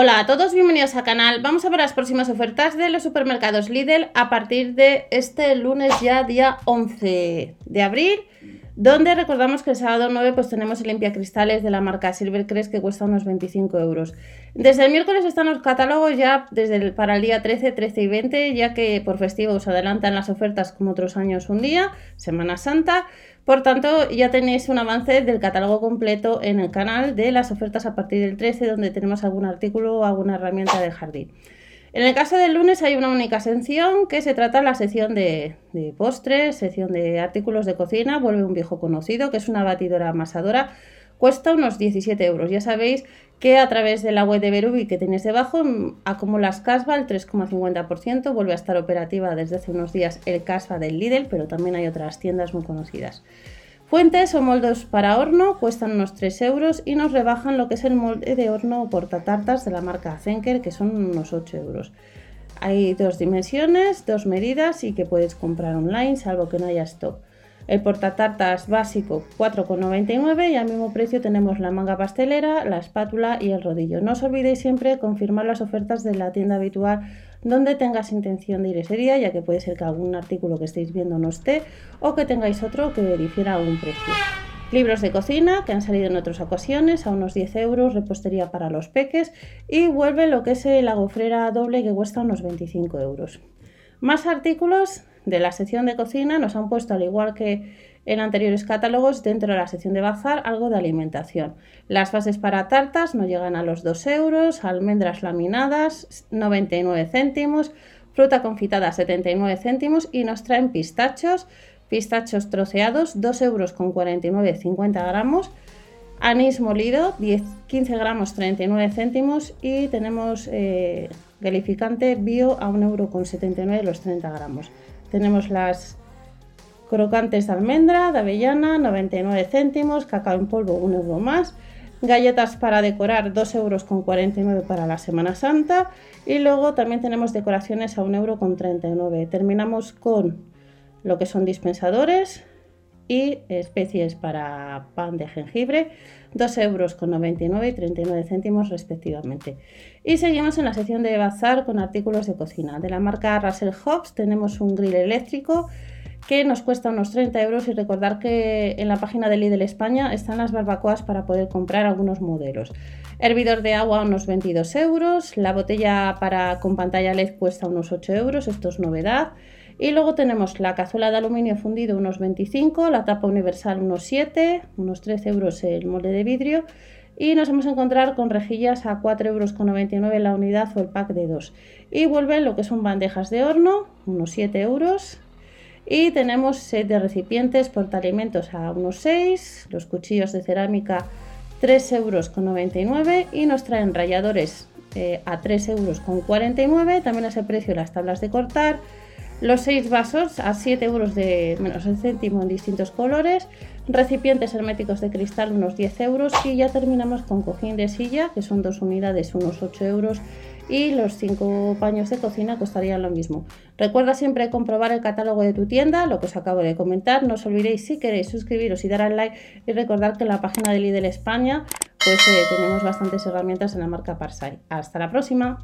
Hola a todos, bienvenidos al canal. Vamos a ver las próximas ofertas de los supermercados Lidl a partir de este lunes ya día 11 de abril donde recordamos que el sábado 9 pues tenemos el limpiacristales de la marca Silvercrest que cuesta unos 25 euros. Desde el miércoles están los catálogos ya desde para el día 13, 13 y 20, ya que por festivos se adelantan las ofertas como otros años un día, Semana Santa. Por tanto, ya tenéis un avance del catálogo completo en el canal de las ofertas a partir del 13, donde tenemos algún artículo o alguna herramienta de jardín. En el caso del lunes hay una única sección que se trata de la sección de, postres, sección de artículos de cocina, vuelve un viejo conocido, que es una batidora amasadora, cuesta unos 17 euros. Ya sabéis que a través de la web de Berubi que tenéis debajo acumulas casva el 3,50%, vuelve a estar operativa desde hace unos días el casva del Lidl, pero también hay otras tiendas muy conocidas. Fuentes o moldes para horno cuestan unos 3 euros y nos rebajan lo que es el molde de horno o portatartas de la marca Zenker que son unos 8 euros. Hay dos dimensiones, dos medidas y que puedes comprar online salvo que no haya stock. El portatartas básico 4,99 y al mismo precio tenemos la manga pastelera, la espátula y el rodillo. No os olvidéis siempre confirmar las ofertas de la tienda habitual donde tengas intención de ir ese día, ya que puede ser que algún artículo que estéis viendo no esté o que tengáis otro que difiera un precio. Libros de cocina que han salido en otras ocasiones a unos 10 euros, repostería para los peques y vuelve lo que es la gofrera doble que cuesta unos 25 euros. Más artículos de la sección de cocina nos han puesto, al igual que en anteriores catálogos, dentro de la sección de bazar, algo de alimentación. Las bases para tartas no llegan a los 2 euros, almendras laminadas 99 céntimos, fruta confitada 79 céntimos y nos traen pistachos, pistachos troceados 2 euros con 49 50 gramos, anís molido 10, 15 gramos 39 céntimos y tenemos eh, galificante bio a 1 euro con 79 los 30 gramos. Tenemos las crocantes de almendra, de avellana, 99 céntimos, cacao en polvo, 1 euro más, galletas para decorar, 2 euros con 49 para la Semana Santa y luego también tenemos decoraciones a 1 euro con 39. Terminamos con lo que son dispensadores y especies para pan de jengibre, 2 euros con 99 y 39 céntimos respectivamente. Y seguimos en la sección de bazar con artículos de cocina. De la marca Russell Hobbs tenemos un grill eléctrico que nos cuesta unos 30 euros y recordar que en la página de Lidl España están las barbacoas para poder comprar algunos modelos. Hervidor de agua unos 22 euros, la botella para con pantalla LED cuesta unos 8 euros, esto es novedad. Y luego tenemos la cazuela de aluminio fundido unos 25, la tapa universal unos 7, unos 13 euros el molde de vidrio. Y nos vamos a encontrar con rejillas a 4,99 euros la unidad o el pack de 2. Y vuelven lo que son bandejas de horno, unos 7 euros. Y tenemos set de recipientes portaalimentos a unos 6, los cuchillos de cerámica 3,99 euros y nos traen ralladores eh, a 3,49 euros. También a ese precio las tablas de cortar los seis vasos a 7 euros de menos el céntimo en distintos colores. Recipientes herméticos de cristal unos 10 euros. Y ya terminamos con cojín de silla, que son dos unidades, unos 8 euros. Y los cinco paños de cocina costarían lo mismo. Recuerda siempre comprobar el catálogo de tu tienda, lo que os acabo de comentar. No os olvidéis si queréis suscribiros y dar al like. Y recordar que en la página de Lidl España pues eh, tenemos bastantes herramientas en la marca Parsai. Hasta la próxima.